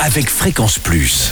avec Fréquence Plus.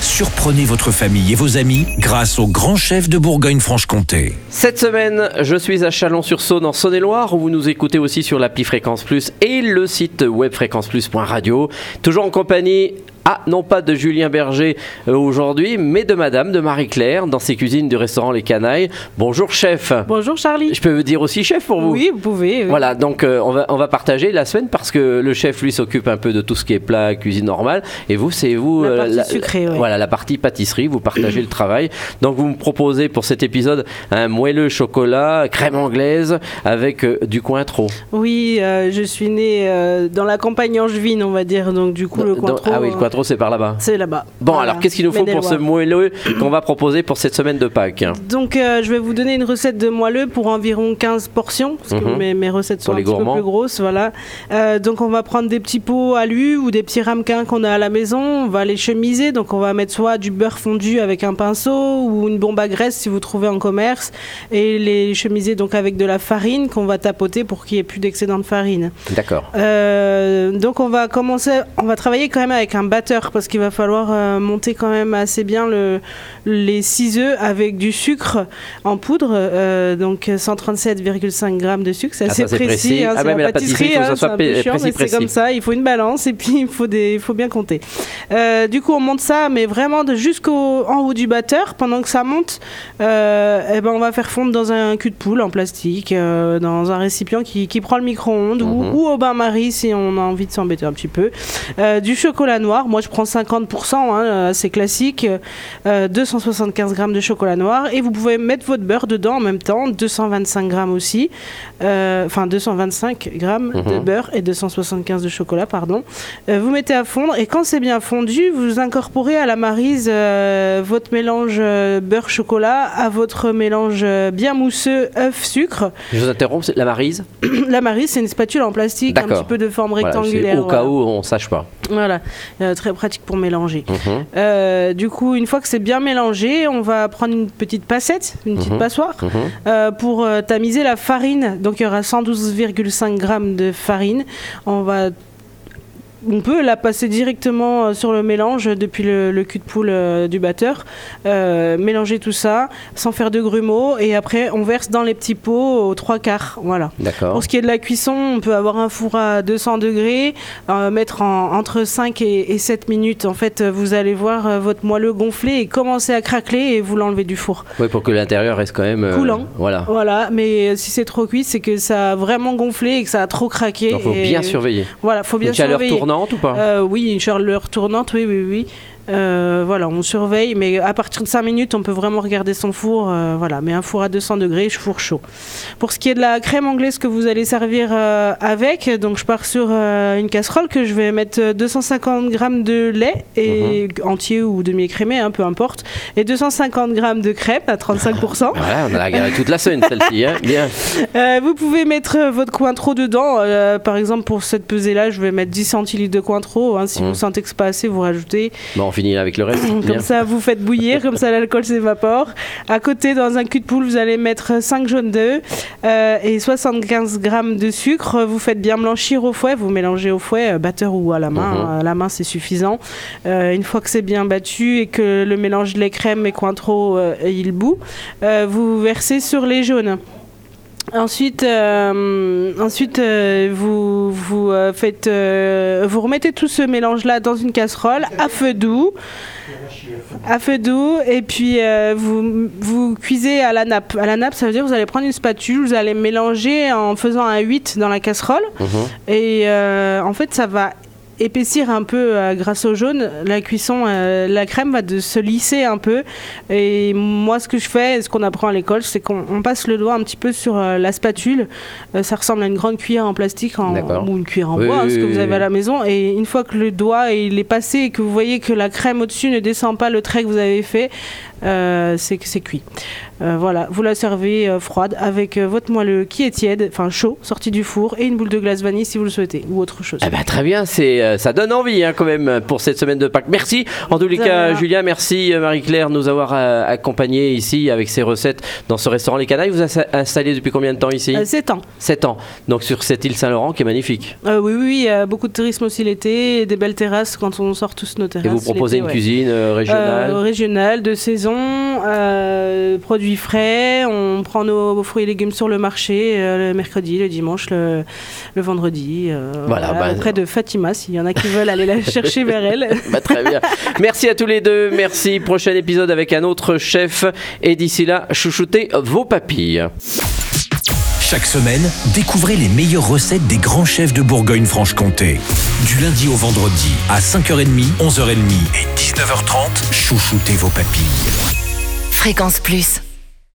Surprenez votre famille et vos amis grâce au grand chef de Bourgogne-Franche-Comté. Cette semaine, je suis à Chalon-sur-Saône en Saône-et-Loire où vous nous écoutez aussi sur l'appli Fréquence Plus et le site web fréquenceplus.radio. Toujours en compagnie ah, non pas de Julien Berger euh, aujourd'hui, mais de Madame, de Marie-Claire, dans ses cuisines du restaurant Les Canailles. Bonjour chef. Bonjour Charlie. Je peux vous dire aussi chef pour vous Oui, vous pouvez. oui. Voilà, donc euh, on, va, on va partager la semaine parce que le chef, lui, s'occupe un peu de tout ce qui est plat, cuisine normale. Et vous, c'est vous... La euh, partie sucrée, ouais. Voilà, la partie pâtisserie, vous partagez le travail. Donc vous me proposez pour cet épisode un moelleux chocolat, crème anglaise avec euh, du cointreau. Oui, je suis née dans la campagne angevine, on va dire. Donc du coup, le Dans- cointreau. ah oui, le cointreau, c'est par là-bas. C'est là-bas. Bon, Voilà. alors qu'est-ce qu'il nous faut pour ce moelleux qu'on va proposer pour cette semaine de Pâques Donc, euh, je vais vous donner une recette de moelleux pour environ 15 portions, parce que Mhm. mes, mes recettes sont Pour les un petit gourmands. peu plus grosses. Voilà. Euh, donc, on va prendre des petits pots alu ou des petits ramequins qu'on a à la maison. On va les chemiser. Donc, on va mettre soit du beurre fondu avec un pinceau ou une bombe à graisse si vous trouvez en commerce, et les chemiser donc avec de la farine qu'on va tapoter pour qu'il n'y ait plus d'excédent de farine. D'accord. Euh, donc on va commencer, on va travailler quand même avec un batteur parce qu'il va falloir euh, monter quand même assez bien le, les 6 œufs avec du sucre en poudre, euh, donc 137,5 grammes de sucre, c'est Ah, assez ça, précis. précis. hein, Ah c'est la pâtisserie, il faut que ça hein, c'est comme ça. Il faut une balance et puis il faut des, il faut bien compter. Euh, du coup, on monte ça, mais vraiment de jusqu'au en haut du batteur. Pendant que ça monte, eh ben on va faire fondre dans un cul de poule en plastique, euh, dans un récipient qui, qui prend le micro-ondes ou- Mhm. ou, au bain-marie si on a envie de s'embêter un petit peu. Euh, du chocolat noir, moi je prends 50%, hein, c'est classique. Euh, 275 grammes de chocolat noir et vous pouvez mettre votre beurre dedans en même temps, 225 grammes aussi, Euh, enfin 225 grammes de Mhm. beurre et 275 de chocolat, pardon. Euh, vous mettez à fondre et quand c'est bien fondu, vous incorporez à la marise euh, votre mélange euh, beurre-chocolat à votre mélange euh, bien mousseux œuf-sucre. Je vous interromps, c'est la marise la marise, c'est une spatule en plastique, un petit peu de forme Voilà, rectangulaire. Au cas où on sache pas. Voilà, Euh, très pratique pour mélanger. Mhm. Euh, du coup, une fois que c'est bien mélangé, on va prendre une petite passette, une petite Mhm. passoire, Mhm. euh, pour tamiser la farine. Donc il y aura 112,5 grammes de farine. On va on peut la passer directement euh, sur le mélange depuis le, le cul de poule euh, du batteur, Euh, mélanger tout ça sans faire de grumeaux et après on verse dans les petits pots aux trois quarts. Voilà. D'accord. Pour ce qui est de la cuisson, on peut avoir un four à 200 degrés, euh, mettre en, entre 5 et, et 7 minutes. En fait, vous allez voir votre moelleux gonfler et commencer à craqueler et vous l'enlevez du four. Oui, pour que l'intérieur reste quand même Coulant. Voilà. Voilà, mais si c'est trop cuit, c'est que ça a vraiment gonflé et que ça a trop craqué. Il faut et- bien surveiller. Voilà, faut bien surveiller. Tournante ou pas? Euh, oui, une chaleur tournante, oui, oui, oui. Euh, voilà, on surveille, mais à partir de 5 minutes, on peut vraiment regarder son four. euh, voilà, mais un four à 200 degrés, four chaud. Pour ce qui est de la crème anglaise que vous allez servir euh, avec, donc je pars sur une casserole que je vais mettre euh, 250 grammes de lait et Mhm. entier ou demi-écrémé, hein, peu importe, et 250 grammes de crème à 35%. Voilà, on a la garé toute la semaine, celle-ci. Hein Bien. Vous pouvez mettre votre cointreau dedans. Par exemple, pour cette pesée-là, je vais mettre 10 centilitres de cointreau. hein. Si Mhm. vous sentez que c'est pas assez, vous rajoutez. Bon, on finit avec le reste. Comme Bien. ça, vous faites bouillir, comme ça l'alcool s'évapore. À côté, dans un cul de poule, vous allez mettre 5 jaunes d'œufs euh, et 75 grammes de sucre. Vous faites bien blanchir au fouet, vous mélangez au fouet, euh, batteur ou à la main. Mhm. À la main, c'est suffisant. Euh, une fois que c'est bien battu et que le mélange de lait crème et cointreau, euh, il bout, euh, vous versez sur les jaunes. Ensuite, euh, ensuite euh, vous, vous, euh, faites, vous remettez tout ce mélange-là dans une casserole à feu doux. À feu doux, et puis vous, vous cuisez à la nappe. À la nappe, ça veut dire que vous allez prendre une spatule, vous allez mélanger en faisant un 8 dans la casserole, Mhm. et en fait, ça va épaissir un peu euh, grâce au jaune. La cuisson, euh, la crème va de se lisser un peu. Et moi, ce que je fais, ce qu'on apprend à l'école, c'est qu'on on passe le doigt un petit peu sur euh, la spatule. Ça ressemble à une grande cuillère en plastique en- ou une cuillère en Oui, bois, hein, ce que vous avez à la maison. Et une fois que le doigt il est passé et que vous voyez que la crème au-dessus ne descend pas le trait que vous avez fait, euh, c'est que c'est cuit. Euh, voilà, vous la servez euh, froide avec votre moelleux qui est tiède, enfin chaud, sorti du four, et une boule de glace vanille si vous le souhaitez, ou autre chose. Eh ben, très bien, c'est euh, ça donne envie hein, quand même pour cette semaine de Pâques. Merci en tous les cas. Julien. Merci euh, Marie-Claire de nous avoir euh, accompagnés ici avec ces recettes dans ce restaurant Les Canailles. Vous êtes installé depuis combien de temps ici? Euh, 7 ans. 7 ans. Donc sur cette île Saint-Laurent qui est magnifique. Oui, oui, oui, beaucoup de tourisme aussi l'été et des belles terrasses quand on sort tous nos terrasses. Et vous proposez une ouais. cuisine régionale? Régionale, de saison, produits frais. On prend nos fruits et légumes sur le marché euh, le mercredi, le dimanche, le, le vendredi. euh, Voilà, bah, auprès de Fatima, s'il y en a qui veulent aller la chercher vers elle. Bah, très bien. Merci à tous les deux. Merci. Prochain épisode avec un autre chef. Et d'ici là, chouchoutez vos papilles. Chaque semaine, découvrez les meilleures recettes des grands chefs de Bourgogne-Franche-Comté. Du lundi au vendredi, à 5h30, 11h30 et 19h30, chouchoutez vos papilles. Fréquence Plus.